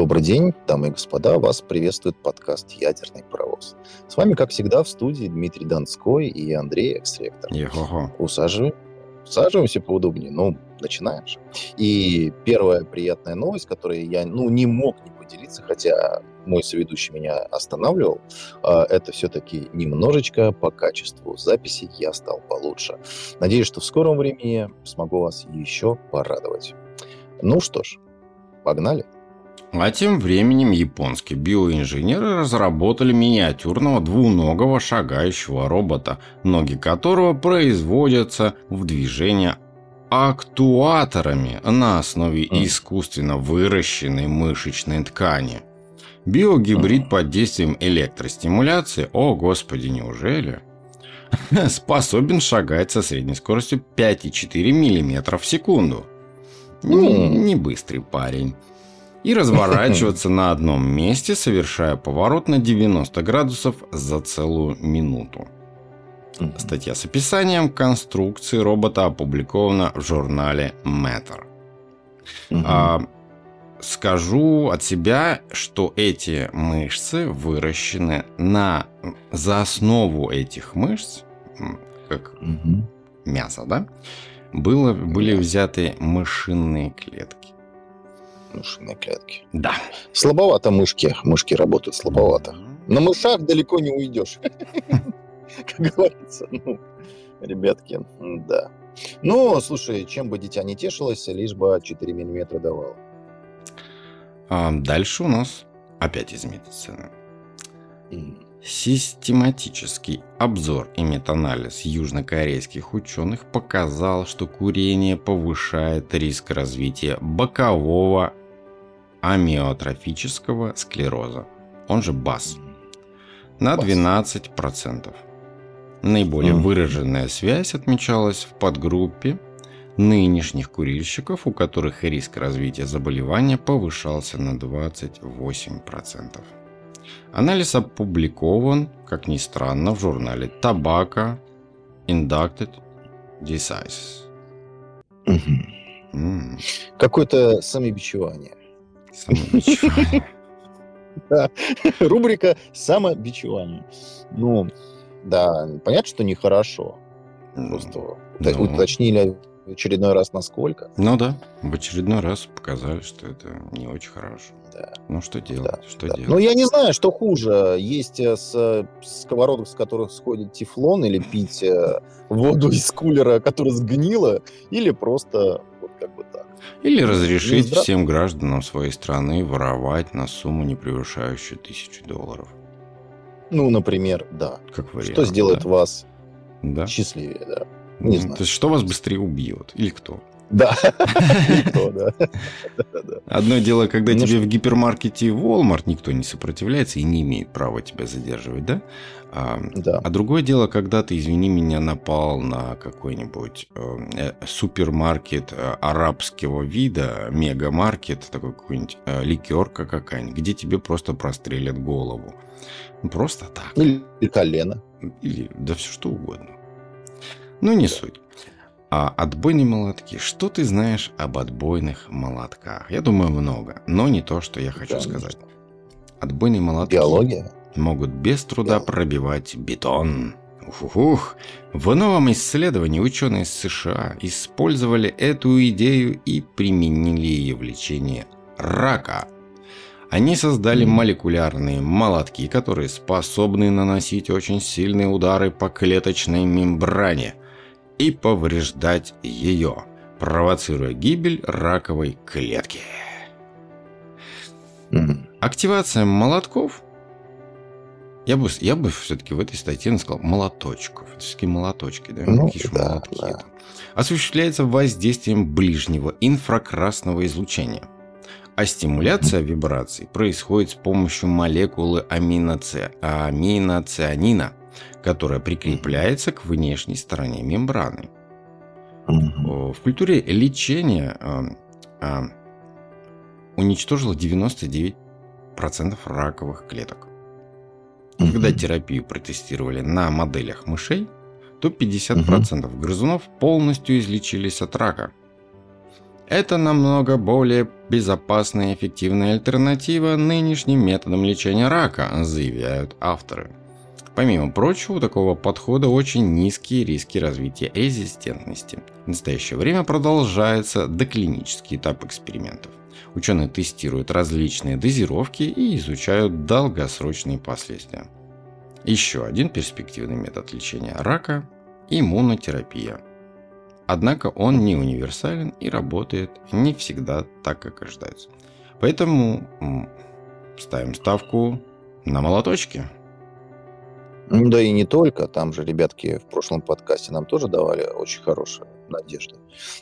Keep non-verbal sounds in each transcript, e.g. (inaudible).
Добрый день, дамы и господа. Вас приветствует подкаст «Ядерный паровоз». С вами, как всегда, в студии Дмитрий Донской и Андрей Эксректор. Усаживаем, усаживаемся поудобнее. Ну, начинаем же. И первая приятная новость, которой я ну, не мог не поделиться, хотя мой соведущий меня останавливал, а, это все-таки немножечко по качеству записи я стал получше. Надеюсь, что в скором времени смогу вас еще порадовать. Ну что ж, погнали. А тем временем японские биоинженеры разработали миниатюрного двуногого шагающего робота, ноги которого производятся в движение актуаторами на основе искусственно выращенной мышечной ткани. Биогибрид под действием электростимуляции, о господи, неужели? (laughs) Способен шагать со средней скоростью 5,4 мм в секунду. Не, не быстрый парень и разворачиваться на одном месте, совершая поворот на 90 градусов за целую минуту. Статья с описанием конструкции робота опубликована в журнале Matter. А, скажу от себя, что эти мышцы выращены на за основу этих мышц, как угу. мясо, да, было, были взяты мышиные клетки мышиной клетки. Да. Слабовато мышки. Мышки работают слабовато. На мышах далеко не уйдешь. (laughs) Как говорится. Ну, ребятки, да. Ну, слушай, чем бы дитя не тешилось, лишь бы 4 миллиметра давал. А дальше у нас опять из медицины. Систематический обзор и метанализ южнокорейских ученых показал, что курение повышает риск развития бокового амиотрофического склероза, он же БАС, на 12%. Наиболее выраженная связь отмечалась в подгруппе нынешних курильщиков, у которых риск развития заболевания повышался на 28%. Анализ опубликован, как ни странно, в журнале Tobacco Inducted Diseases. Угу. Какое-то самобичевание. Самобичевание. Рубрика «Самобичевание». Ну, да, понятно, что нехорошо. Просто ну. уточнили в очередной раз насколько. Ну да, в очередной раз показали, что это не очень хорошо. Да. Ну что делать? Да, что да. делать? Ну я не знаю, что хуже. Есть э, с сковородок, с которых сходит тефлон, или пить э, воду из кулера, которая сгнила, или просто вот как бы так. Или разрешить здра... всем гражданам своей страны воровать на сумму, не превышающую тысячу долларов. Ну, например, да. Как вариант, Что сделает да. вас да. счастливее, да. Не знаю. То есть, что вас быстрее убьет? Или кто? Да. (laughs) Одно дело, когда ну, тебе в гипермаркете Walmart никто не сопротивляется и не имеет права тебя задерживать, да? А, да. а другое дело, когда ты, извини меня, напал на какой-нибудь э, э супермаркет э, арабского вида, мегамаркет, такой какой-нибудь э, ликерка какая-нибудь, где тебе просто прострелят голову. Просто так. Или колено. Или да все что угодно. Ну, не суть. А отбойные молотки. Что ты знаешь об отбойных молотках? Я думаю, много, но не то, что я хочу да, сказать. Отбойные молотки Биология? Могут без труда пробивать бетон. Ух-ух. В новом исследовании ученые из США использовали эту идею и применили ее в лечении рака. Они создали молекулярные молотки, которые способны наносить очень сильные удары по клеточной мембране – и повреждать ее, провоцируя гибель раковой клетки. Активация молотков я бы, я бы все-таки в этой статье сказал молоточков. Все-таки молоточки, да? Ну, да, молотки. Да. Осуществляется воздействием ближнего инфракрасного излучения. А стимуляция вибраций происходит с помощью молекулы аминоци... аминоцианина, которая прикрепляется к внешней стороне мембраны. В культуре лечения а, а, уничтожило 99% раковых клеток. Когда терапию протестировали на моделях мышей, то 50% грызунов полностью излечились от рака. Это намного более безопасная и эффективная альтернатива нынешним методам лечения рака, заявляют авторы. Помимо прочего, у такого подхода очень низкие риски развития резистентности. В настоящее время продолжается доклинический этап экспериментов. Ученые тестируют различные дозировки и изучают долгосрочные последствия. Еще один перспективный метод лечения рака – иммунотерапия. Однако он не универсален и работает не всегда так, как ожидается. Поэтому ставим ставку на молоточки. Да и не только. Там же ребятки в прошлом подкасте нам тоже давали очень хорошие надежды.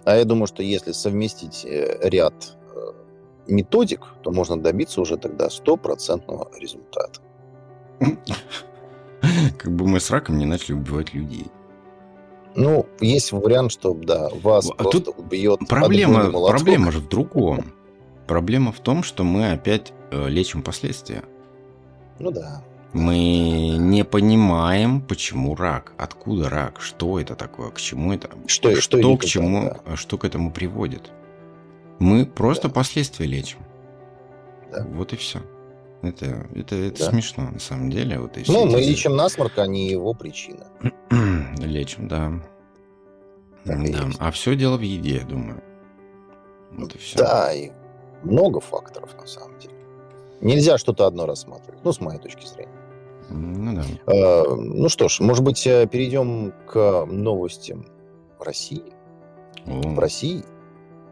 А я думаю, что если совместить э, ряд методик, то можно добиться уже тогда стопроцентного результата. Как бы мы с раком не начали убивать людей. Ну, есть вариант, что да, вас а просто тут убьет. Проблема, проблема же в другом. Проблема в том, что мы опять э, лечим последствия. Ну да. Мы не понимаем, почему рак, откуда рак, что это такое, к чему это, что, что, что к чему, да. что к этому приводит. Мы просто да. последствия лечим. Да. Вот и все. Это, это, это да. смешно, на самом деле. Вот и ну, мы эти... лечим насморк, а не его причина. (clears throat) лечим, да. Так да. А все дело в еде, я думаю. Вот и все. Да, и много факторов, на самом деле. Нельзя что-то одно рассматривать, ну, с моей точки зрения. Ну, да. а, ну что ж, может быть, э, перейдем к новостям России. О. В России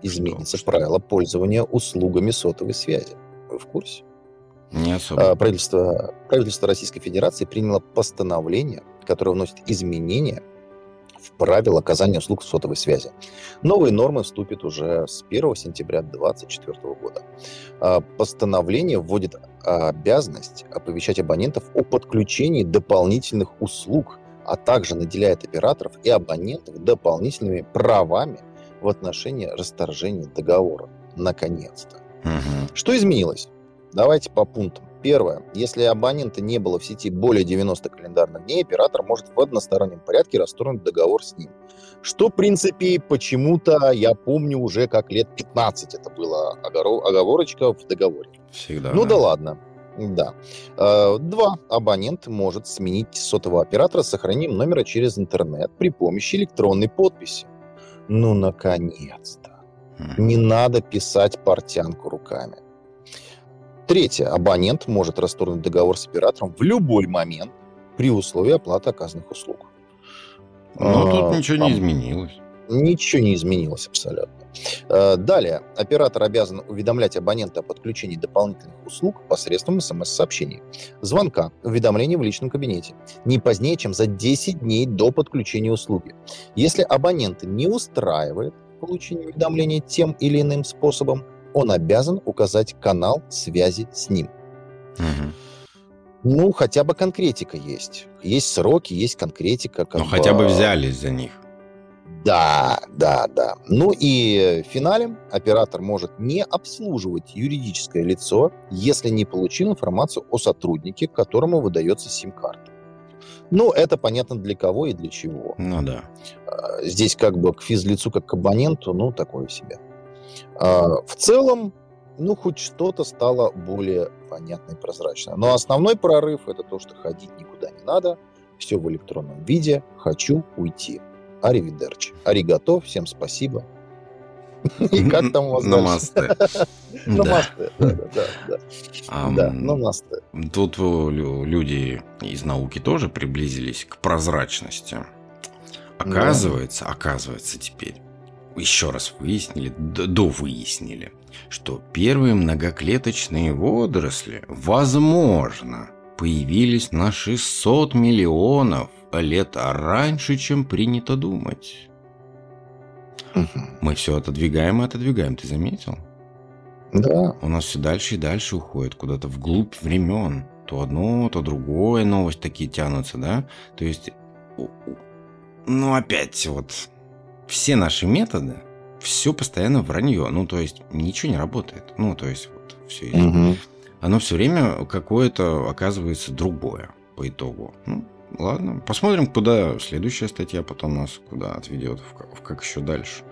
изменится что? правило пользования услугами сотовой связи. Вы в курсе? Не особо. А, правительство, правительство Российской Федерации приняло постановление, которое вносит изменения в правила оказания услуг сотовой связи. Новые нормы вступят уже с 1 сентября 2024 года. А, постановление вводит обязанность оповещать абонентов о подключении дополнительных услуг, а также наделяет операторов и абонентов дополнительными правами в отношении расторжения договора. Наконец-то. Угу. Что изменилось? Давайте по пунктам. Первое. Если абонента не было в сети более 90 календарных дней, оператор может в одностороннем порядке расторгнуть договор с ним. Что, в принципе, почему-то я помню уже как лет 15 это было оговорочка в договоре. Всегда. Ну да, да ладно. Да. Э, два. Абонент может сменить сотового оператора с сохранением номера через интернет при помощи электронной подписи. Ну, наконец-то. Не надо писать портянку руками. Третье. Абонент может расторгнуть договор с оператором в любой момент при условии оплаты оказанных услуг. Ну, а, тут ничего там, не изменилось. Ничего не изменилось абсолютно. А, далее. Оператор обязан уведомлять абонента о подключении дополнительных услуг посредством смс-сообщений, звонка, уведомления в личном кабинете, не позднее, чем за 10 дней до подключения услуги. Если абонент не устраивает получение уведомления тем или иным способом, он обязан указать канал связи с ним. Угу. Ну, хотя бы конкретика есть. Есть сроки, есть конкретика. Ну, хотя бы взялись за них. Да, да, да. Ну и финалем оператор может не обслуживать юридическое лицо, если не получил информацию о сотруднике, которому выдается сим-карта. Ну, это понятно для кого и для чего. Ну да. А, здесь как бы к физлицу, как к абоненту, ну, такое себе. А, в целом, ну, хоть что-то стало более понятно и прозрачно. Но основной прорыв – это то, что ходить никуда не надо, все в электронном виде, хочу уйти. Аривидерчи. Аригато, всем спасибо. (laughs) И как там у вас Намасте. (laughs) Намасте, да, да, намасте. Тут люди из науки тоже приблизились к прозрачности. Оказывается, оказывается теперь, еще раз выяснили, до выяснили, что первые многоклеточные водоросли, возможно, появились на 600 миллионов лет раньше, чем принято думать. Мы все отодвигаем и отодвигаем, ты заметил? Да. У нас все дальше и дальше уходит куда-то вглубь времен. То одно, то другое новость такие тянутся, да? То есть, ну опять вот все наши методы, все постоянно вранье. Ну, то есть, ничего не работает. Ну, то есть, вот все угу. Оно все время какое-то оказывается другое по итогу. Ну, ладно. Посмотрим, куда следующая статья потом нас куда отведет, в, как еще дальше.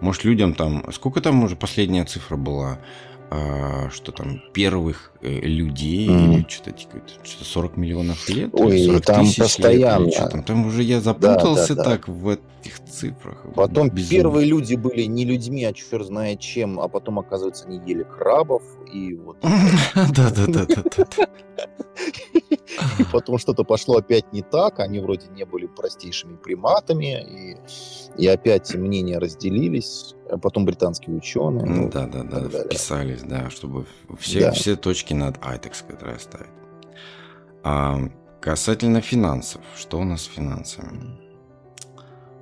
Может, людям там... Сколько там уже последняя цифра была? а, что там, первых э, людей, mm. или что-то, что 40 миллионов лет, Ой, 40 там тысяч постоянно. лет, там, там уже я запутался да, да, так да. в этих цифрах. Потом Безумно. первые люди были не людьми, а черт знает чем, а потом, оказывается, они ели крабов, и вот... (laughs) Да-да-да. И потом что-то пошло опять не так, они вроде не были простейшими приматами, и, и опять мнения разделились, а потом британские ученые. Ну, да, да, да, вписались, да, чтобы все, да. все точки над «и», так сказать, расставить. А касательно финансов, что у нас с финансами?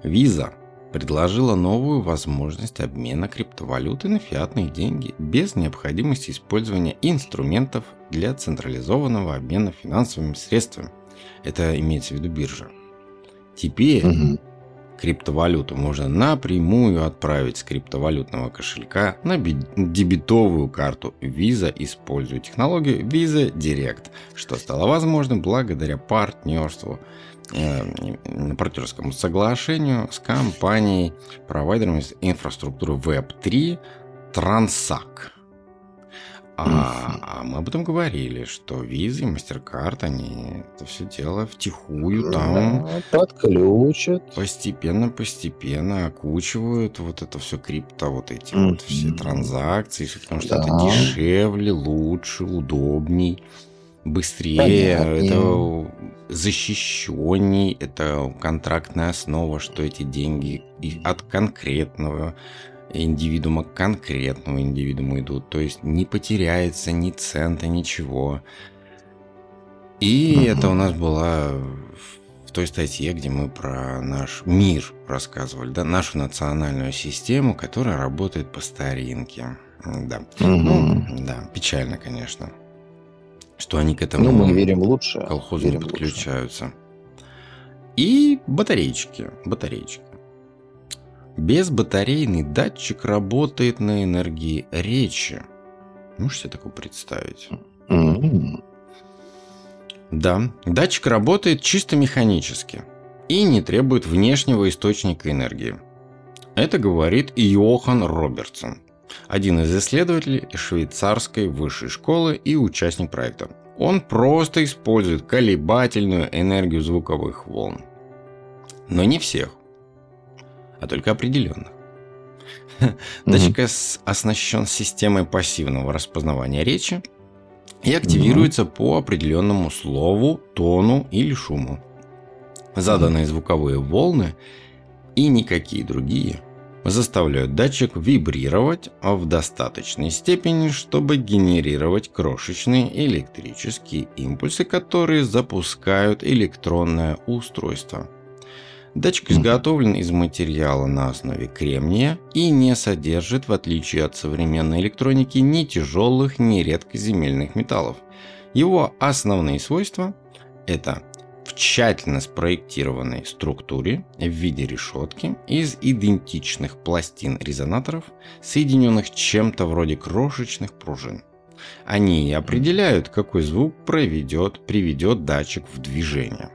Виза предложила новую возможность обмена криптовалюты на фиатные деньги без необходимости использования инструментов для централизованного обмена финансовыми средствами. Это имеется в виду биржа. Теперь угу. Криптовалюту можно напрямую отправить с криптовалютного кошелька на дебетовую карту Visa, используя технологию Visa Direct, что стало возможным благодаря партнерству Э, партнерскому соглашению с компанией, провайдером инфраструктуры Web3 Transac. А, а мы об этом говорили, что визы, MasterCard, они это все дело втихую там подключат. Постепенно-постепенно окучивают вот это все крипто, вот эти mm-hmm. вот все транзакции, потому что да. это дешевле, лучше, удобней быстрее, Понятнее. это защищенней, это контрактная основа, что эти деньги от конкретного индивидуума к конкретному индивидууму идут. То есть не потеряется ни цента, ничего. И угу. это у нас была в той статье, где мы про наш мир рассказывали, да, нашу национальную систему, которая работает по старинке. Да. Угу. Ну, да, печально, конечно что они к этому ну, мы верим лучше. колхозу верим подключаются. Лучше. И батареечки. Батареечки. Безбатарейный датчик работает на энергии речи. Можете себе такое представить? Mm-hmm. Да, датчик работает чисто механически и не требует внешнего источника энергии. Это говорит Йохан Робертсон, один из исследователей швейцарской высшей школы и участник проекта. Он просто использует колебательную энергию звуковых волн. Но не всех, а только определенных. (laughs) Датчик оснащен системой пассивного распознавания речи и активируется по определенному слову, тону или шуму. Заданные звуковые волны и никакие другие заставляют датчик вибрировать в достаточной степени, чтобы генерировать крошечные электрические импульсы, которые запускают электронное устройство. Датчик изготовлен из материала на основе кремния и не содержит, в отличие от современной электроники, ни тяжелых, ни редкоземельных металлов. Его основные свойства – это в тщательно спроектированной структуре в виде решетки из идентичных пластин резонаторов, соединенных чем-то вроде крошечных пружин. Они определяют, какой звук проведет, приведет датчик в движение.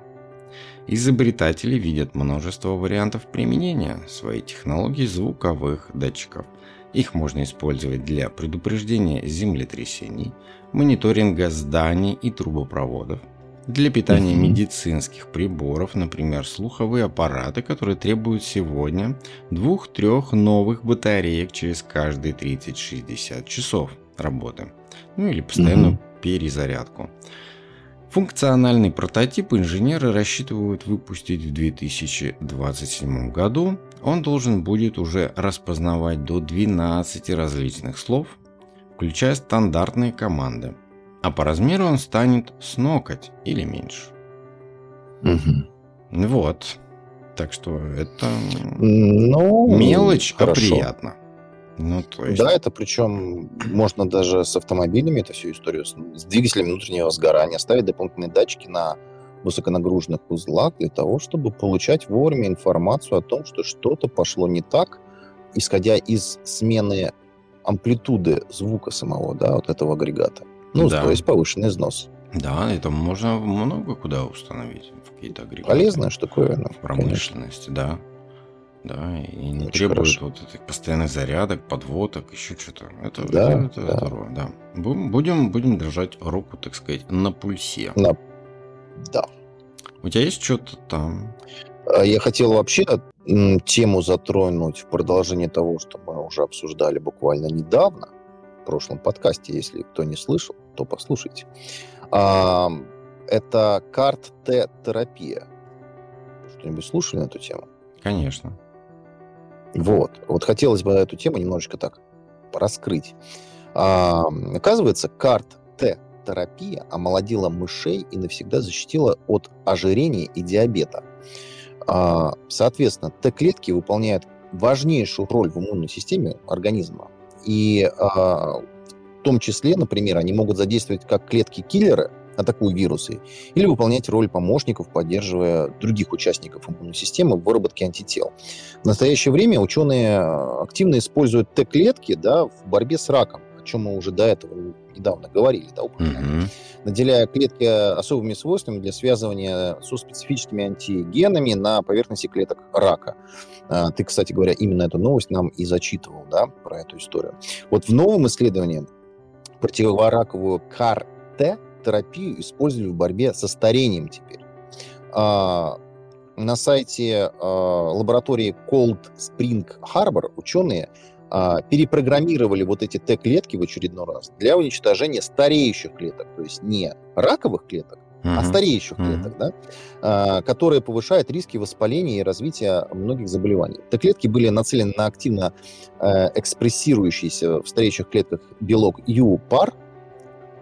Изобретатели видят множество вариантов применения своей технологии звуковых датчиков. Их можно использовать для предупреждения землетрясений, мониторинга зданий и трубопроводов, для питания медицинских приборов, например, слуховые аппараты, которые требуют сегодня двух-трех новых батареек через каждые 30-60 часов работы. Ну или постоянную перезарядку. Функциональный прототип инженеры рассчитывают выпустить в 2027 году. Он должен будет уже распознавать до 12 различных слов, включая стандартные команды – а по размеру он станет с ноготь или меньше. Угу. Вот. Так что это ну, мелочь, а хорошо. а приятно. Ну, то есть... Да, это причем можно даже с автомобилями эту всю историю, с, с двигателем внутреннего сгорания, ставить дополнительные датчики на высоконагруженных узлах для того, чтобы получать вовремя информацию о том, что что-то пошло не так, исходя из смены амплитуды звука самого, да, вот этого агрегата. Ну, да. то есть повышенный износ. Да, это можно много куда установить. В какие-то агрегаты. Полезная штуковина. В промышленности, конечно. да. Да, и не Очень требует хорошо. вот этих постоянных зарядок, подводок, еще что-то. Это, да, это, да. здорово, да. Будем, будем держать руку, так сказать, на пульсе. На... Да. У тебя есть что-то там? А, я хотел вообще тему затронуть в продолжение того, что мы уже обсуждали буквально недавно, в прошлом подкасте. Если кто не слышал, то послушайте. А, это карт-Т-терапия. Что-нибудь слушали на эту тему? Конечно. Вот. Вот хотелось бы эту тему немножечко так раскрыть. А, оказывается, карт-Т-терапия омолодила мышей и навсегда защитила от ожирения и диабета. А, соответственно, Т-клетки выполняют важнейшую роль в иммунной системе организма. И а, в том числе, например, они могут задействовать как клетки-киллеры, атакуя вирусы, или выполнять роль помощников, поддерживая других участников иммунной системы в выработке антител. В настоящее время ученые активно используют Т-клетки да, в борьбе с раком, о чем мы уже до этого недавно говорили, да, упоминали, mm-hmm. наделяя клетки особыми свойствами для связывания со специфическими антигенами на поверхности клеток рака. А, ты, кстати говоря, именно эту новость нам и зачитывал, да, про эту историю. Вот в новом исследовании противораковую КАР-Т терапию использовали в борьбе со старением теперь. А, на сайте а, лаборатории Cold Spring Harbor ученые а, перепрограммировали вот эти Т-клетки в очередной раз для уничтожения стареющих клеток, то есть не раковых клеток, uh-huh. а стареющих uh-huh. клеток, да, а, которые повышают риски воспаления и развития многих заболеваний. Т-клетки были нацелены на активно э, экспрессирующийся в стареющих клетках белок ЮПАР,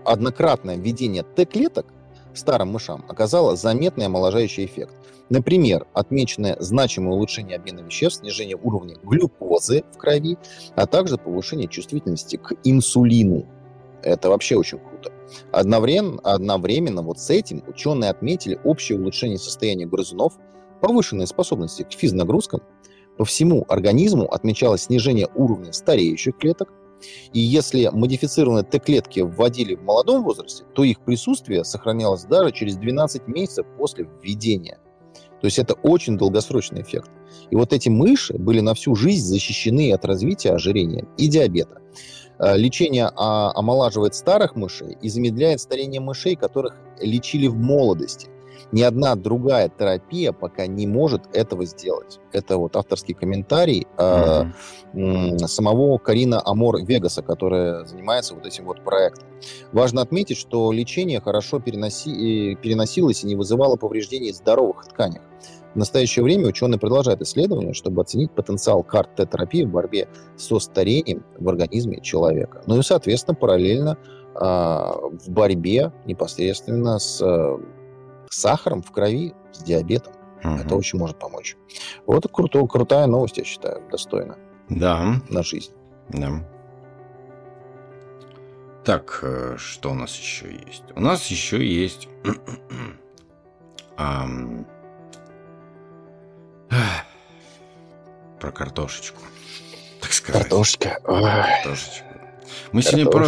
однократное введение Т-клеток старым мышам оказало заметный омоложающий эффект. Например, отмеченное значимое улучшение обмена веществ, снижение уровня глюкозы в крови, а также повышение чувствительности к инсулину. Это вообще очень круто. Одновременно, одновременно вот с этим ученые отметили общее улучшение состояния грызунов, повышенные способности к физнагрузкам. По всему организму отмечалось снижение уровня стареющих клеток, и если модифицированные Т-клетки вводили в молодом возрасте, то их присутствие сохранялось даже через 12 месяцев после введения. То есть это очень долгосрочный эффект. И вот эти мыши были на всю жизнь защищены от развития ожирения и диабета. Э, лечение а, омолаживает старых мышей и замедляет старение мышей, которых лечили в молодости – ни одна другая терапия пока не может этого сделать. Это вот авторский комментарий э, э, самого Карина Амор Вегаса, которая занимается вот этим вот проектом. Важно отметить, что лечение хорошо переноси, переносилось и не вызывало повреждений здоровых тканях. В настоящее время ученые продолжают исследования, чтобы оценить потенциал карт Т-терапии в борьбе со старением в организме человека. Ну и, соответственно, параллельно э, в борьбе непосредственно с э, сахаром в крови, с диабетом. Угу. Это очень может помочь. Вот круто, крутая новость, я считаю, достойна. Да. На жизнь. Да. Так, э, что у нас еще есть? У нас еще есть (clears throat) про картошечку, так сказать. Картошка. Картошечку. Мы сегодня, про...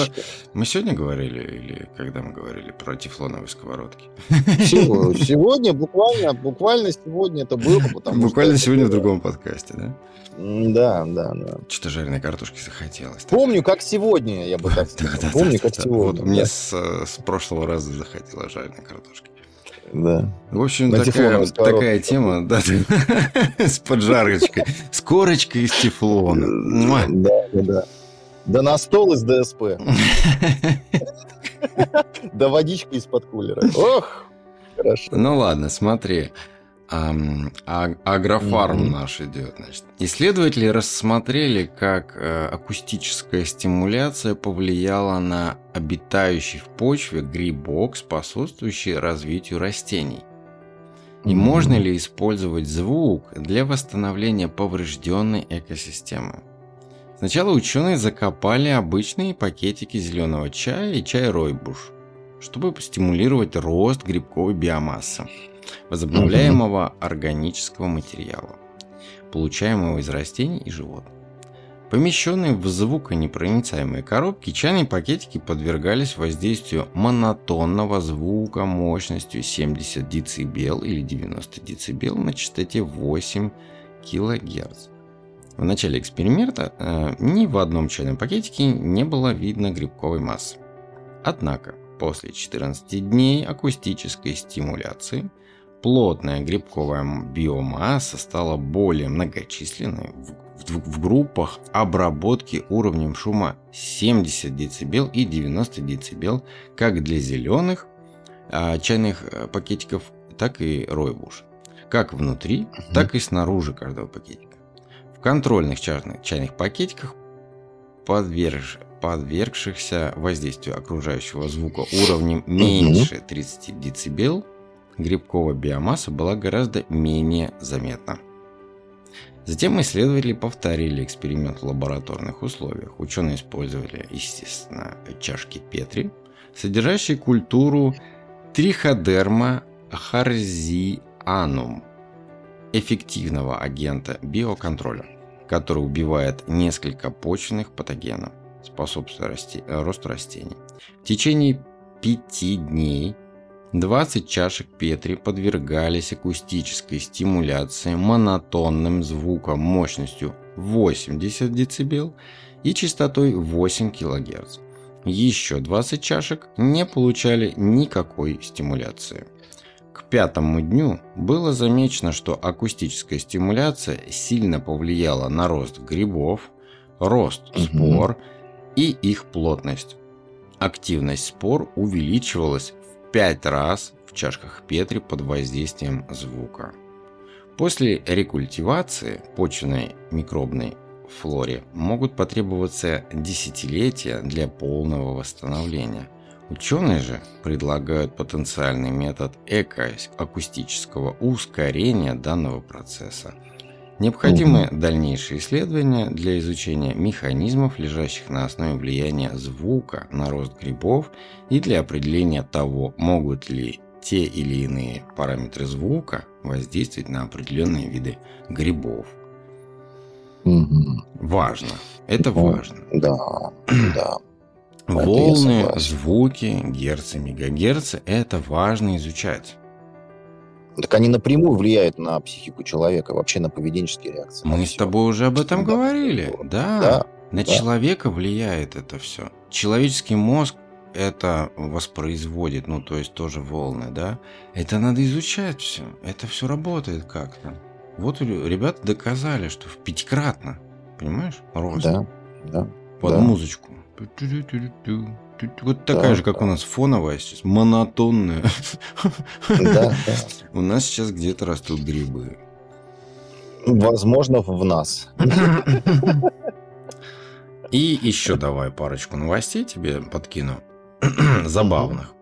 мы сегодня говорили, или когда мы говорили про тефлоновые сковородки? Сегодня, буквально, буквально сегодня это было, Буквально сегодня в другом подкасте, да? Да, да, да. Что-то жареной картошки захотелось. Помню, как сегодня, я бы так сказал. Помню, как сегодня. Мне с прошлого раза захотелось жареной картошки. Да. В общем, такая, такая тема, да, (laughs) с поджарочкой, с корочкой из тефлона. Да, да, да. Да на стол из ДСП. (laughs) Да водичка из-под кулера. Ох, хорошо. Ну ладно, смотри. А, агрофарм наш идет. Значит. Исследователи рассмотрели, как э, акустическая стимуляция повлияла на обитающий в почве грибок, способствующий развитию растений. И можно ли использовать звук для восстановления поврежденной экосистемы? Сначала ученые закопали обычные пакетики зеленого чая и чай ройбуш, чтобы стимулировать рост грибковой биомассы, возобновляемого органического материала, получаемого из растений и животных. Помещенные в звуконепроницаемые коробки, чайные пакетики подвергались воздействию монотонного звука мощностью 70 дБ или 90 дБ на частоте 8 кГц. В начале эксперимента э, ни в одном чайном пакетике не было видно грибковой массы. Однако, после 14 дней акустической стимуляции – плотная грибковая биомасса стала более многочисленной в, в, в группах обработки уровнем шума 70 дБ и 90 дБ как для зеленых а, чайных э, пакетиков, так и ройбуш. Как внутри, угу. так и снаружи каждого пакетика. В контрольных чайных, чайных пакетиках подверж, подвергшихся воздействию окружающего звука уровнем меньше 30 дБ грибковая биомасса была гораздо менее заметна. Затем исследователи повторили эксперимент в лабораторных условиях. Ученые использовали, естественно, чашки Петри, содержащие культуру триходерма харзианум, эффективного агента биоконтроля, который убивает несколько почвенных патогенов, способствуя расти, росту растений. В течение пяти дней 20 чашек Петри подвергались акустической стимуляции монотонным звуком мощностью 80 дБ и частотой 8 кГц. Еще 20 чашек не получали никакой стимуляции. Пятому дню было замечено, что акустическая стимуляция сильно повлияла на рост грибов, рост спор угу. и их плотность. Активность спор увеличивалась пять раз в чашках Петри под воздействием звука. После рекультивации почвенной микробной флоре могут потребоваться десятилетия для полного восстановления. Ученые же предлагают потенциальный метод экоакустического ускорения данного процесса – Необходимы угу. дальнейшие исследования для изучения механизмов, лежащих на основе влияния звука на рост грибов и для определения того, могут ли те или иные параметры звука воздействовать на определенные виды грибов. Угу. Важно. Это важно. Да, да. Волны, звуки, герцы, мегагерцы – это важно изучать. Так они напрямую влияют на психику человека, вообще на поведенческие реакции. Мы с тобой уже об этом да. говорили. Да. да. На да. человека влияет это все. Человеческий мозг это воспроизводит, ну, то есть тоже волны, да. Это надо изучать все. Это все работает как-то. Вот ребята доказали, что в пятикратно, понимаешь, рост. Да, да. Под да. музычку. Вот такая да, же, как да. у нас фоновая сейчас, монотонная. Да, да. У нас сейчас где-то растут грибы. Возможно, в нас. И еще давай парочку новостей тебе подкину. (clears throat) Забавных.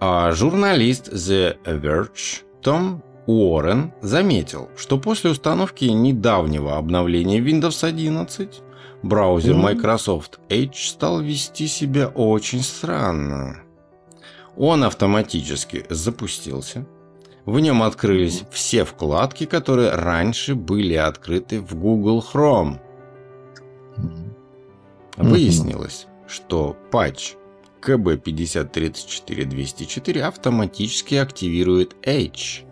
А журналист The Verge Том Уоррен заметил, что после установки недавнего обновления Windows 11 браузер Microsoft Edge стал вести себя очень странно. Он автоматически запустился. В нем открылись все вкладки, которые раньше были открыты в Google Chrome. Выяснилось, что патч KB5034204 автоматически активирует Edge –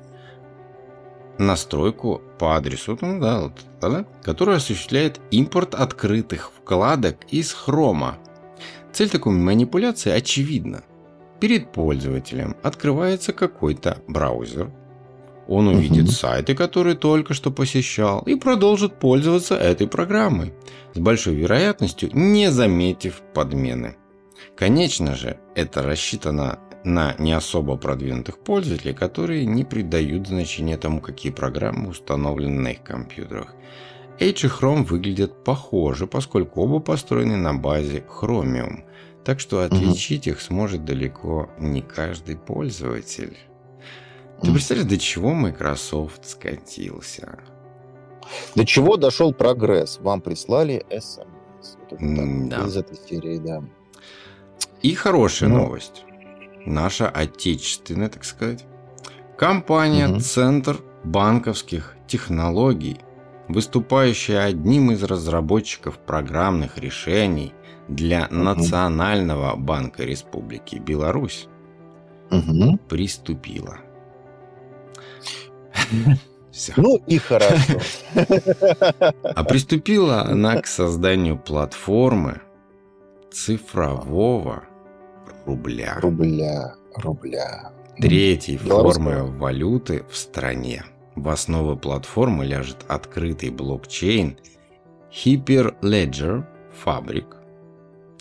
настройку по адресу, ну да, да, которая осуществляет импорт открытых вкладок из хрома. Цель такой манипуляции очевидна. Перед пользователем открывается какой-то браузер. Он увидит угу. сайты, которые только что посещал, и продолжит пользоваться этой программой, с большой вероятностью не заметив подмены. Конечно же, это рассчитано на не особо продвинутых пользователей, которые не придают значения тому, какие программы установлены на их компьютерах. Edge и Chrome выглядят похоже, поскольку оба построены на базе Chromium, так что отличить угу. их сможет далеко не каждый пользователь. Ты представляешь, до чего Microsoft скатился? До чего дошел прогресс? Вам прислали SMS. Вот да. Из этой серии, да. И хорошая ну, новость наша отечественная, так сказать, компания угу. Центр банковских технологий выступающая одним из разработчиков программных решений для угу. Национального банка Республики Беларусь, угу. приступила. (laughs) Все. Ну и хорошо. (laughs) А приступила она к созданию платформы цифрового рубля. Рубля, рубля. Третьей формы валюты в стране. В основу платформы ляжет открытый блокчейн Hyperledger Fabric.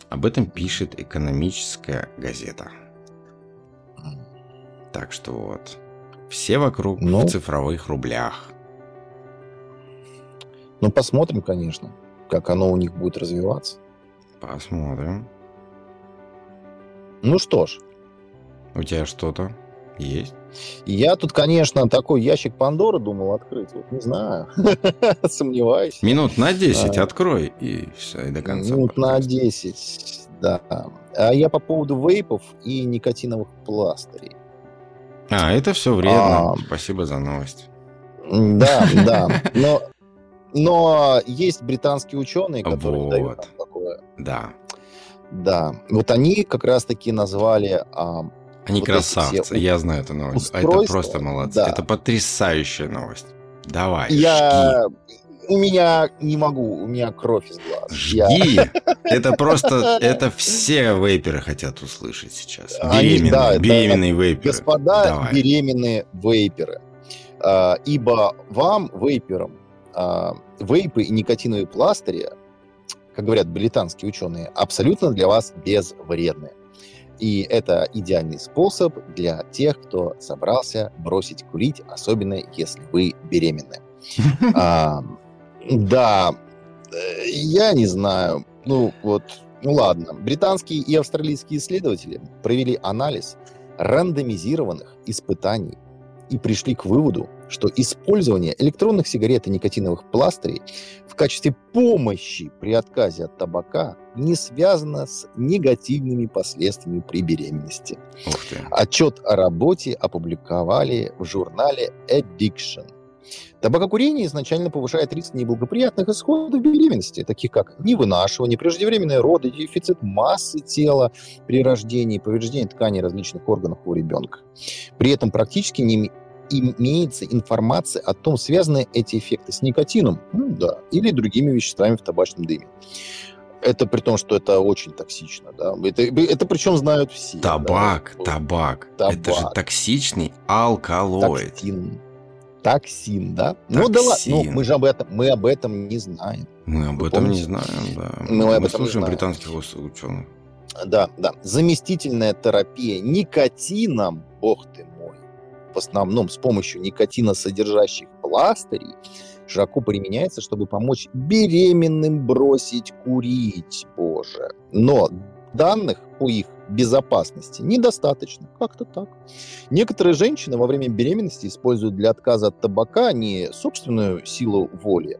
Об этом пишет экономическая газета. Так что вот. Все вокруг ну, в цифровых рублях. Ну, посмотрим, конечно, как оно у них будет развиваться. Посмотрим. Ну что ж. У тебя что-то есть? Я тут, конечно, такой ящик Пандоры думал открыть. Вот не знаю. (laughs) Сомневаюсь. Минут на 10 а, открой и все, и до конца. Минут на 10, да. А я по поводу вейпов и никотиновых пластырей. А, это все вредно. А, Спасибо за новость. Да, да. (laughs) Но, но есть британские ученые, которые вот. дают такое. Да. Да. Вот они как раз-таки назвали... А, они вот красавцы, я знаю эту новость. А это просто молодцы. Да. Это потрясающая новость. Давай, я... жги у меня не могу, у меня кровь из глаз. Жги! Я... (laughs) Это просто, это все вейперы хотят услышать сейчас. Беременные, Они, да, беременные это, вейперы. Господа Давай. беременные вейперы. А, ибо вам, вейперам, а, вейпы и никотиновые пластыри, как говорят британские ученые, абсолютно для вас безвредны. И это идеальный способ для тех, кто собрался бросить курить, особенно если вы беременны. (laughs) Да, э, я не знаю. Ну, вот, ну ладно. Британские и австралийские исследователи провели анализ рандомизированных испытаний и пришли к выводу, что использование электронных сигарет и никотиновых пластырей в качестве помощи при отказе от табака не связано с негативными последствиями при беременности. Отчет о работе опубликовали в журнале Addiction. Табакокурение изначально повышает риск неблагоприятных исходов беременности, таких как невынашивание, преждевременные роды, дефицит массы тела при рождении, повреждение тканей различных органов у ребенка. При этом практически не имеется информация о том, связаны эти эффекты с никотином ну, да, или другими веществами в табачном дыме. Это при том, что это очень токсично, да. Это, это причем знают все. Табак, да? табак, табак. Это же токсичный алкалоид. Токсин токсин, да? Токсин. Ну да ладно, ну, мы же об этом, мы об этом не знаем. Мы об Вы этом помните? не знаем, да. Мы, мы об этом слушаем британских ученых. Да, да. Заместительная терапия никотином, бог ты мой, в основном с помощью никотина содержащих пластырей, широко применяется, чтобы помочь беременным бросить курить, боже. Но данных по их безопасности недостаточно. Как-то так. Некоторые женщины во время беременности используют для отказа от табака не собственную силу воли,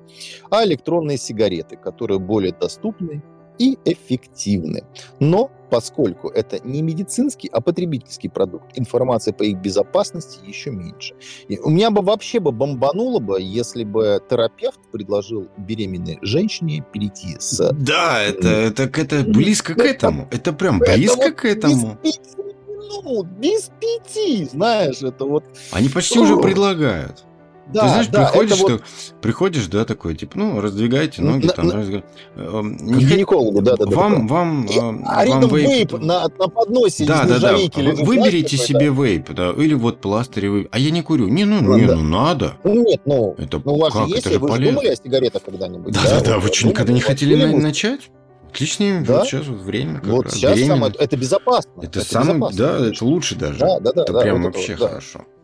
а электронные сигареты, которые более доступны и эффективны. Но поскольку это не медицинский, а потребительский продукт, информация по их безопасности еще меньше. И у меня бы вообще бы бомбануло бы, если бы терапевт предложил беременной женщине перейти с... Да, это, это, это близко к этому. Это прям близко к этому. Без пяти минут, без пяти, знаешь, это вот... Они почти уже предлагают. Да, Ты знаешь, да, приходишь, вот... приходишь, да, такой, типа, ну, раздвигайте ноги, на, там, на... Раздвиг... Эм, не гинекологу, да, да, да. Вам, вам, и, э, а рядом вейп... вейп на, на подносе Да, да, да. Выберите себе да. вейп, да, или вот пластырь вейп. А я не курю. Не, ну, ну не, да. ну надо. Ну, нет, ну, это ну, у вас как? же есть, это вы полезно. думали о сигаретах когда-нибудь? Да, да, да, вы что, никогда не хотели начать? Отличное да? вот сейчас вот время. вот раз. сейчас самое, это безопасно. Это, это самое, да, это лучше даже. Да, да, да. Это да, прям вот вообще это, хорошо. Да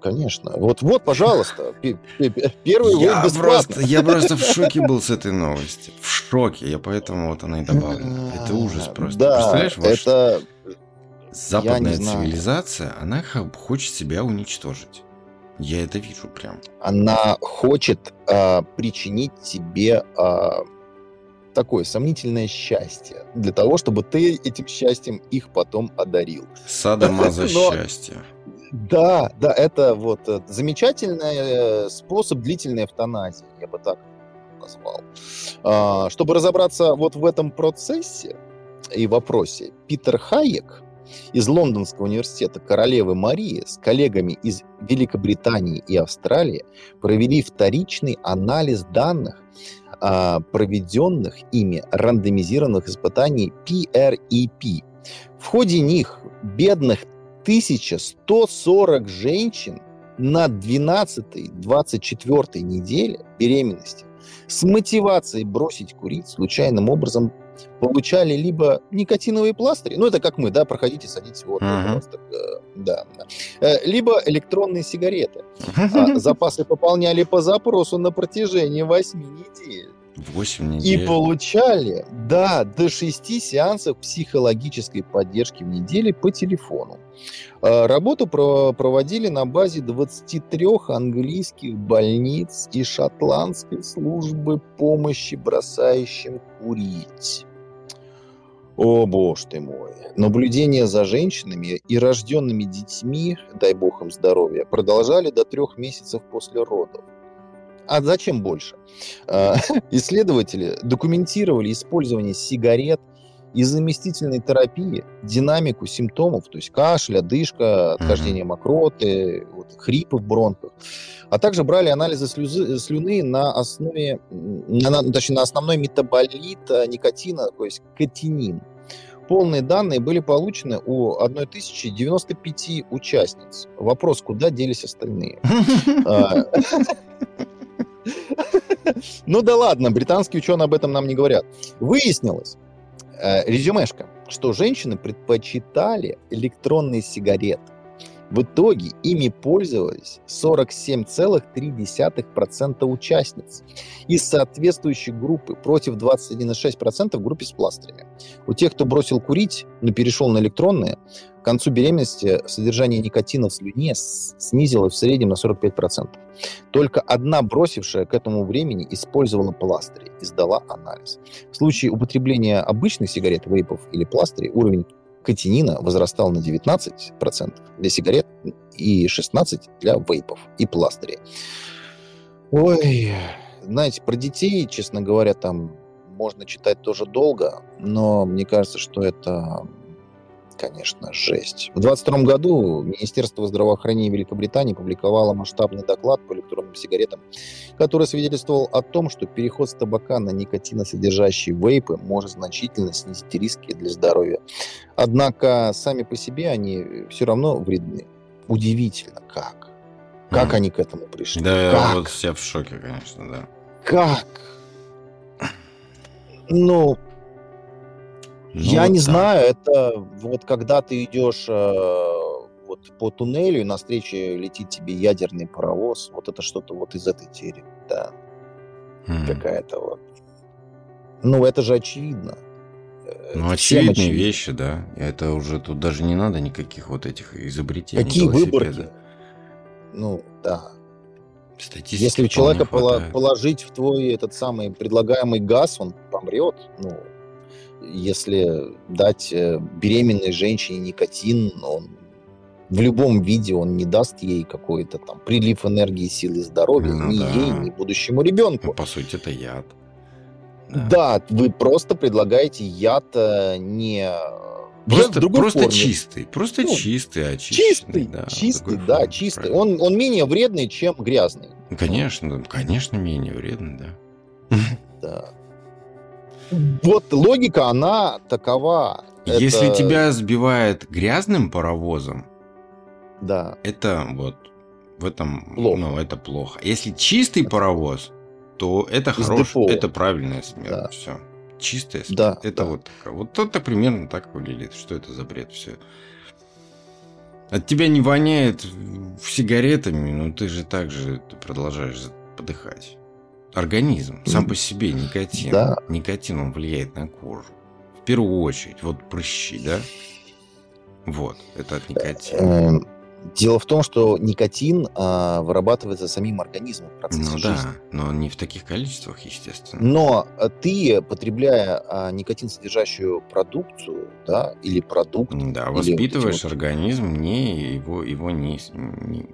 конечно. Вот, вот, пожалуйста, первый я просто, я просто в шоке был с этой новости. В шоке. Я поэтому вот она и добавлена. Это ужас просто. Да, Представляешь, это... Западная цивилизация, она хочет себя уничтожить. Я это вижу прям. Она хочет э, причинить тебе э, такое сомнительное счастье для того, чтобы ты этим счастьем их потом одарил. Садомаза (laughs) счастье. Да, да, это вот э, замечательный э, способ длительной эвтаназии, я бы так назвал. А, чтобы разобраться вот в этом процессе и вопросе, Питер Хайек из Лондонского университета Королевы Марии с коллегами из Великобритании и Австралии провели вторичный анализ данных, а, проведенных ими рандомизированных испытаний PREP. В ходе них бедных 1140 женщин на 12-24 неделе беременности с мотивацией бросить курить случайным образом получали либо никотиновые пластыри, ну это как мы, да, проходите, садитесь, вот, uh-huh. просто, э, да, э, либо электронные сигареты. (laughs) А запасы пополняли по запросу на протяжении 8 недель. 8 недель. И получали, да, до 6 сеансов психологической поддержки в неделю по телефону. А, работу проводили на базе 23 английских больниц и шотландской службы помощи бросающим курить. О, боже ты мой. Наблюдение за женщинами и рожденными детьми, дай бог им здоровья, продолжали до трех месяцев после родов. А зачем больше? А, (laughs) исследователи документировали использование сигарет и заместительной терапии, динамику симптомов, то есть кашля, дышка, отхождение мокроты, вот, хрипы в бронхах, а также брали анализы слюзы, слюны на основе, на, точнее, на основной метаболит никотина, то есть катинин. Полные данные были получены у 1095 участниц. Вопрос, куда делись остальные? (laughs) (laughs) (laughs) Ну да ладно, британские ученые об этом нам не говорят. Выяснилось, э, резюмешка, что женщины предпочитали электронные сигареты. В итоге ими пользовались 47,3% участниц из соответствующей группы против 21,6% в группе с пластырями. У тех, кто бросил курить, но перешел на электронные, к концу беременности содержание никотина в слюне снизилось в среднем на 45%. Только одна бросившая к этому времени использовала пластыри и сдала анализ. В случае употребления обычных сигарет, вейпов или пластырей уровень катинина возрастал на 19% для сигарет и 16% для вейпов и пластырей. Ой, знаете, про детей, честно говоря, там можно читать тоже долго, но мне кажется, что это конечно, жесть. В 2022 году Министерство здравоохранения Великобритании публиковало масштабный доклад по электронным сигаретам, который свидетельствовал о том, что переход с табака на никотиносодержащие вейпы может значительно снизить риски для здоровья. Однако сами по себе они все равно вредны. Удивительно, как. Как mm. они к этому пришли? Да, как? вот все в шоке, конечно, да. Как? Ну, ну, Я вот не так. знаю, это вот когда ты идешь э, вот по туннелю, и навстречу летит тебе ядерный паровоз, вот это что-то вот из этой серии, да. Хм. Какая-то вот. Ну, это же очевидно. Э, ну, очевидные очевидно. вещи, да. Это уже тут даже не надо никаких вот этих изобретений. Какие выборки? Ну, да. Статистики Если человека положить в твой этот самый предлагаемый газ, он помрет. Ну, если дать э, беременной женщине никотин, он в любом виде он не даст ей какой-то там прилив энергии, силы, здоровья, ну, ни да. ей, ни будущему ребенку. Ну, по сути, это яд. Да. да, вы просто предлагаете яд э, не Просто, просто форме. чистый, просто ну, чистый, очищенный. Чистый, да, чистый, да, форме, чистый. Он, он менее вредный, чем грязный. Конечно, конечно, менее вредный, да. Да вот логика, она такова. Если это... тебя сбивает грязным паровозом, да. это вот в этом, плохо. ну, это плохо. Если чистый паровоз, то это хорошо, это правильная смерть. Да. Все. Чистая смерть. Да, это да. вот Вот это примерно так выглядит. Что это за бред все? От тебя не воняет сигаретами, но ты же также продолжаешь подыхать организм сам по себе никотин. Да. Никотин он влияет на кожу. В первую очередь, вот прыщи, да? Вот, это от никотина. Эм, Дело в том, что никотин а, вырабатывается самим организмом в процессе ну, жизни. да, но не в таких количествах, естественно. Но ты, потребляя а, никотин содержащую продукцию, да, или продукт... Да, воспитываешь вот организм, не его, его не, не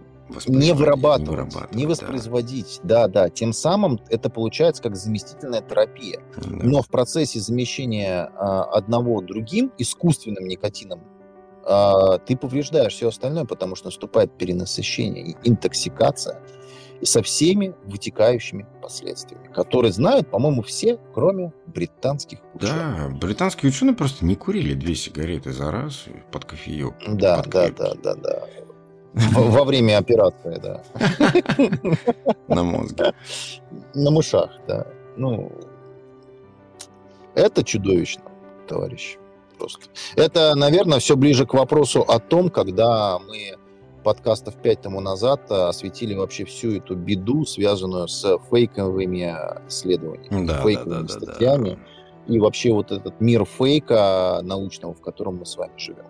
не вырабатывать, не, вырабатывать, не воспроизводить. Да. да, да. Тем самым это получается как заместительная терапия. Да. Но в процессе замещения а, одного другим искусственным никотином а, ты повреждаешь все остальное, потому что наступает перенасыщение, интоксикация и со всеми вытекающими последствиями, которые знают, по-моему, все, кроме британских ученых. Да, британские ученые просто не курили две сигареты за раз под кофеек. Да, под да, да, да, да. Во время операции, да. (laughs) На мозге. На мышах, да. Ну, это чудовищно, товарищи. Просто. Это, наверное, все ближе к вопросу о том, когда мы подкастов пять тому назад осветили вообще всю эту беду, связанную с фейковыми исследованиями, да, фейковыми да, да, статьями. Да, да. И вообще вот этот мир фейка научного, в котором мы с вами живем.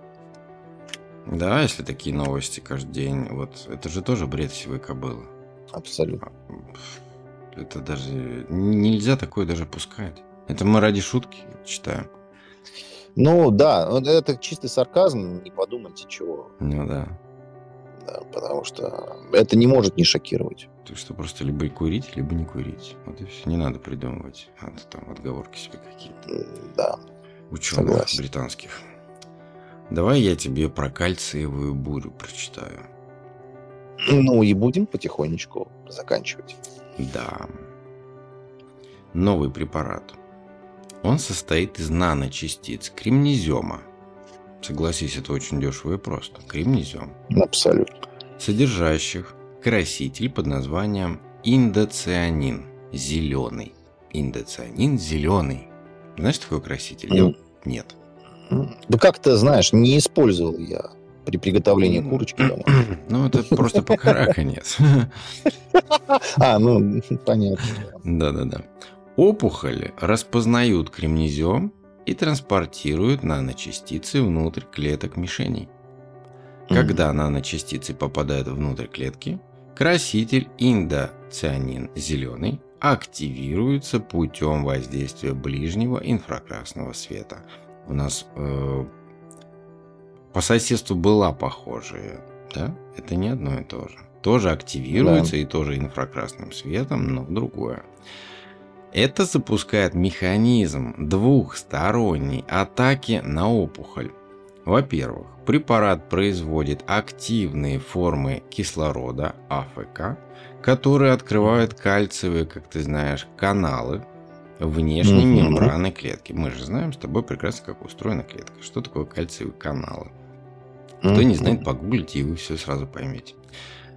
Да, если такие новости каждый день, вот это же тоже бред сивой кобылы. Абсолютно. А, это даже нельзя такое даже пускать. Это мы ради шутки читаем. Ну да, это чистый сарказм, не подумайте чего. Ну да. Да, потому что это не может не шокировать. То что просто либо курить, либо не курить. Вот и все. Не надо придумывать от, там, отговорки себе какие-то. Да. Ученых Согласен. британских. Давай я тебе про кальциевую бурю прочитаю. Ну и будем потихонечку заканчивать. Да. Новый препарат. Он состоит из наночастиц кремнезема. Согласись, это очень дешево и просто. Кремнезем. Абсолютно. Содержащих краситель под названием индоцианин зеленый. Индоцианин зеленый. Знаешь, такой краситель? Mm. Нет. Да как ты знаешь, не использовал я при приготовлении курочки дома. (clears throat) Ну, это просто покараканец. (laughs) А, ну, понятно. Да-да-да. Опухоли распознают кремнезем и транспортируют наночастицы внутрь клеток мишеней. Когда наночастицы попадают внутрь клетки, краситель индоцианин зеленый активируется путем воздействия ближнего инфракрасного света – у нас э, по соседству была похожая, да? Это не одно и то же. Тоже активируется да. и тоже инфракрасным светом, но другое. Это запускает механизм двухсторонней атаки на опухоль. Во-первых, препарат производит активные формы кислорода АФК, которые открывают кальциевые, как ты знаешь, каналы внешней mm-hmm. мембраны клетки. Мы же знаем с тобой прекрасно, как устроена клетка. Что такое кальциевые каналы? Кто mm-hmm. не знает, погуглите, и вы все сразу поймете.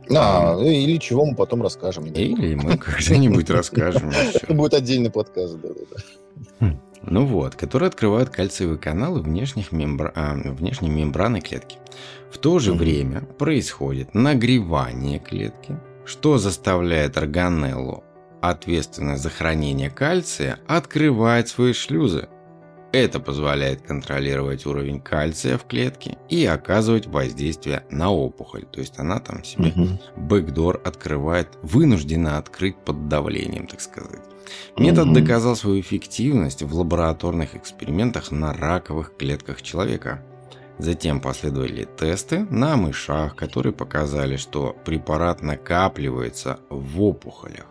А, а, или чего мы потом расскажем. Или мы когда-нибудь (laughs) расскажем. Это будет отдельный подкаст. Хм. Ну вот, который открывает кальциевые каналы внешних мембра... а, внешней мембраны клетки. В то же время происходит нагревание клетки, что заставляет органеллу ответственная за хранение кальция, открывает свои шлюзы. Это позволяет контролировать уровень кальция в клетке и оказывать воздействие на опухоль. То есть она там себе угу. бэкдор открывает, вынуждена открыть под давлением, так сказать. Метод угу. доказал свою эффективность в лабораторных экспериментах на раковых клетках человека. Затем последовали тесты на мышах, которые показали, что препарат накапливается в опухолях.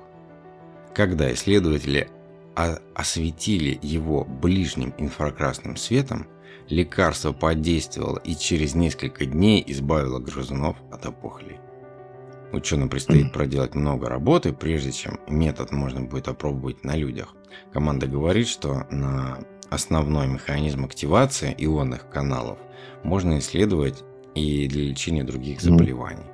Когда исследователи осветили его ближним инфракрасным светом, лекарство подействовало и через несколько дней избавило грызунов от опухолей. Ученым предстоит проделать много работы, прежде чем метод можно будет опробовать на людях. Команда говорит, что на основной механизм активации ионных каналов можно исследовать и для лечения других заболеваний.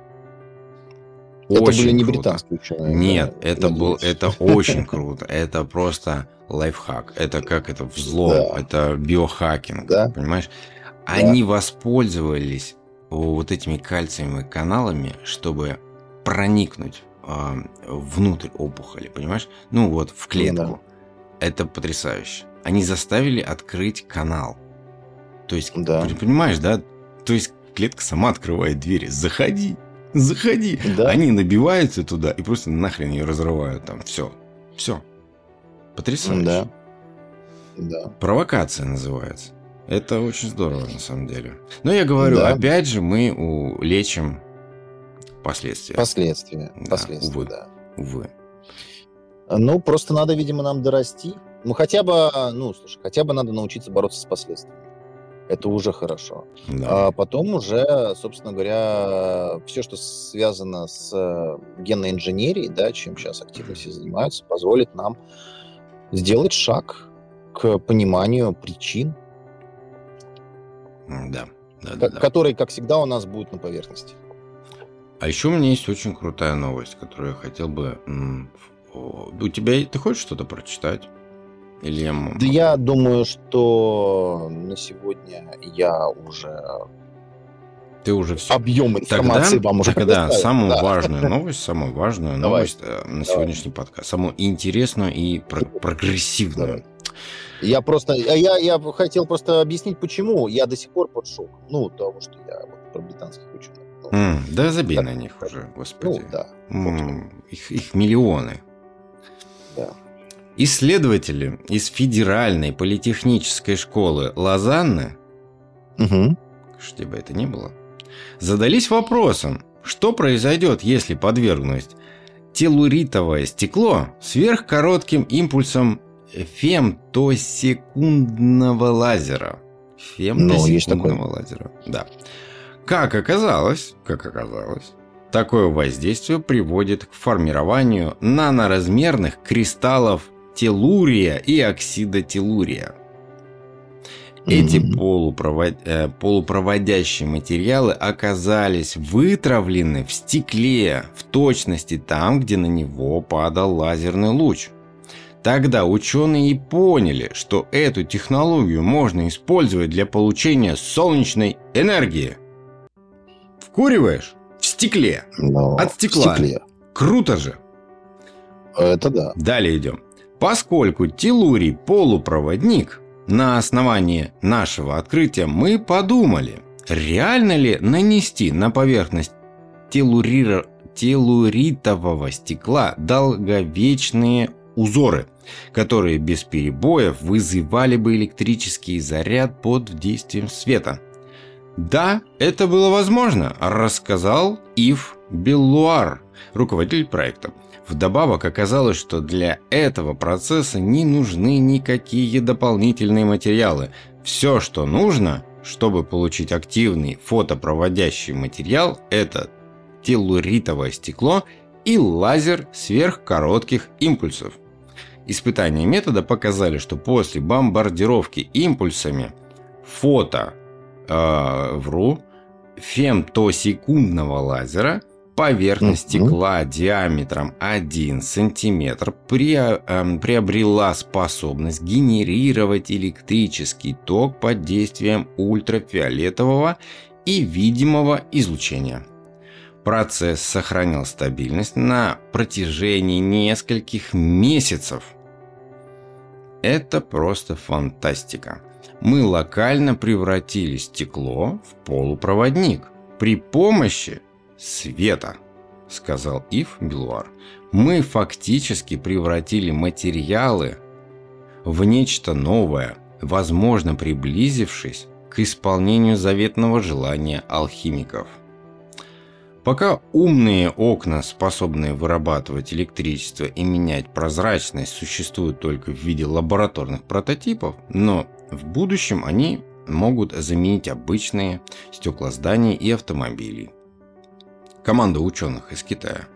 Это очень были не круто. британские ученые. Нет, да, это был, это очень круто. Это просто лайфхак. Это как это взлом, да. это биохакинг, да. понимаешь? Они да. воспользовались вот этими кальциевыми каналами, чтобы проникнуть э, внутрь опухоли, понимаешь? Ну вот в клетку. Да. Это потрясающе. Они заставили открыть канал. То есть, да. понимаешь, да? То есть клетка сама открывает двери. Заходи, заходи. Да. Они набиваются туда и просто нахрен ее разрывают там. Все, все. Потрясающе. Да. Да. Провокация называется. Это очень здорово, на самом деле. Но я говорю, да. опять же, мы улечим последствия. Последствия. Да, последствия, увы. да. Увы. Ну, просто надо, видимо, нам дорасти. Ну, хотя бы, ну, слушай, хотя бы надо научиться бороться с последствиями. Это уже хорошо. Да. А потом уже, собственно говоря, все, что связано с э, генной инженерией, да, чем сейчас активно все занимаются, позволит нам сделать шаг к пониманию причин, да, да, да, да. который, как всегда, у нас будет на поверхности. А еще у меня есть очень крутая новость, которую я хотел бы... У тебя... Ты хочешь что-то прочитать? Или. Да я думаю, что на сегодня я уже ты уже все. Объем информации тогда, вам уже Тогда самую да. важную новость, самую важную Давай. новость э, на Давай. сегодняшний подкаст, самую интересную и про- прогрессивную. Давай. Я просто, я, я хотел просто объяснить, почему я до сих пор под шоком. Ну, того, что я вот про британских ученых. Ну, mm, да забей так, на них так, уже, господи. Ну, да. Mm, их, их миллионы. Да. Исследователи из Федеральной политехнической школы Лозанны, угу. что бы это ни было, задались вопросом, что произойдет, если подвергнуть телуритовое стекло сверхкоротким импульсом фемтосекундного лазера. Фемтосекундного ну, лазера. Да. Как оказалось, как оказалось, такое воздействие приводит к формированию наноразмерных кристаллов телурия и оксида телурия. Эти полупровод... Э, полупроводящие материалы оказались вытравлены в стекле в точности там, где на него падал лазерный луч. Тогда ученые и поняли, что эту технологию можно использовать для получения солнечной энергии. Вкуриваешь? В стекле. Но От стекла. В стекле. Круто же. Это да. Далее идем. Поскольку телурий полупроводник, на основании нашего открытия мы подумали, реально ли нанести на поверхность телурира... телуритового стекла долговечные узоры, которые без перебоев вызывали бы электрический заряд под действием света. Да, это было возможно, рассказал Ив Беллуар, руководитель проекта. Вдобавок оказалось, что для этого процесса не нужны никакие дополнительные материалы. Все, что нужно, чтобы получить активный фотопроводящий материал, это телуритовое стекло и лазер сверхкоротких импульсов. Испытания метода показали, что после бомбардировки импульсами фото, э, вру, фемтосекундного лазера – Поверхность угу. стекла диаметром 1 см при, э, приобрела способность генерировать электрический ток под действием ультрафиолетового и видимого излучения. Процесс сохранял стабильность на протяжении нескольких месяцев. Это просто фантастика. Мы локально превратили стекло в полупроводник при помощи света», — сказал Ив Белуар. «Мы фактически превратили материалы в нечто новое, возможно, приблизившись к исполнению заветного желания алхимиков». Пока умные окна, способные вырабатывать электричество и менять прозрачность, существуют только в виде лабораторных прототипов, но в будущем они могут заменить обычные стекла зданий и автомобилей. Команда ученых из Китая,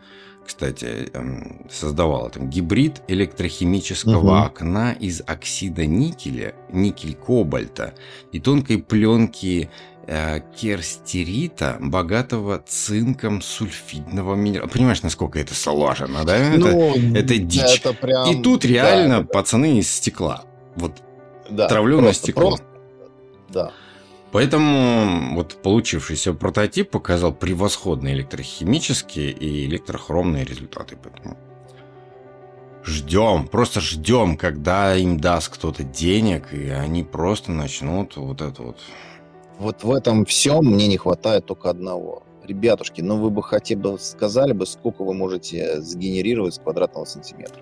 кстати, эм, создавала там гибрид электрохимического угу. окна из оксида никеля, никель-кобальта и тонкой пленки э, керстерита, богатого цинком сульфидного минерала. Понимаешь, насколько это сложно, да? Ну, это, это дичь. Это прям... И тут реально да, пацаны из стекла. Вот да, травленое стекло. Просто, да. Поэтому вот получившийся прототип показал превосходные электрохимические и электрохромные результаты. Поэтому ждем, просто ждем, когда им даст кто-то денег, и они просто начнут вот это вот Вот в этом всем мне не хватает только одного. Ребятушки, ну вы бы хотя бы сказали бы, сколько вы можете сгенерировать с квадратного сантиметра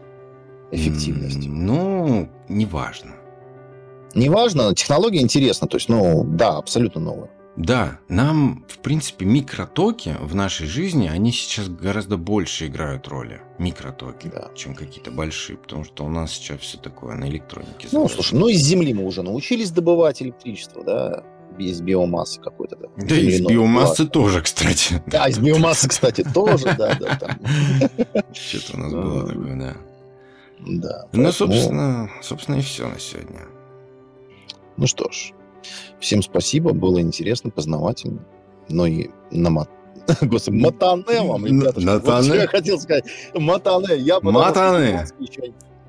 эффективности? Ну, неважно. Неважно, технология интересна, то есть, ну, да, абсолютно новая. Да, нам, в принципе, микротоки в нашей жизни, они сейчас гораздо больше играют роли, микротоки, да. чем какие-то большие, потому что у нас сейчас все такое на электронике. Ну, слушай, ну из Земли мы уже научились добывать электричество, да, из биомассы какой-то. Да, да из биомассы класс. тоже, кстати. Да, из биомассы, кстати, тоже, да, да. Что-то у нас было такое, да. Да. Ну, собственно, собственно, и все на сегодня. Ну что ж, всем спасибо, было интересно, познавательно. Ну и на мат... (laughs) Господи, матане вам, ребята. Матане? я хотел сказать. Матане. Я матане.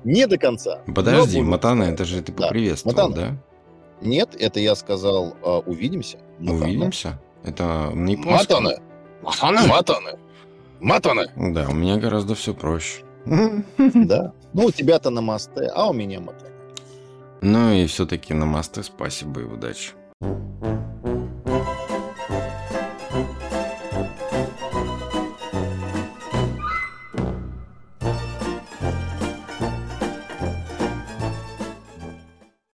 Не до конца. Подожди, матане, это же ты поприветствовал, да? Нет, это я сказал а, увидимся. Увидимся? Это не? Матане. Матане. Матане. Матане. Да, у меня гораздо все проще. Да. Ну, у тебя-то на мосте, а у меня матане. Ну и все-таки намасте, спасибо и удачи.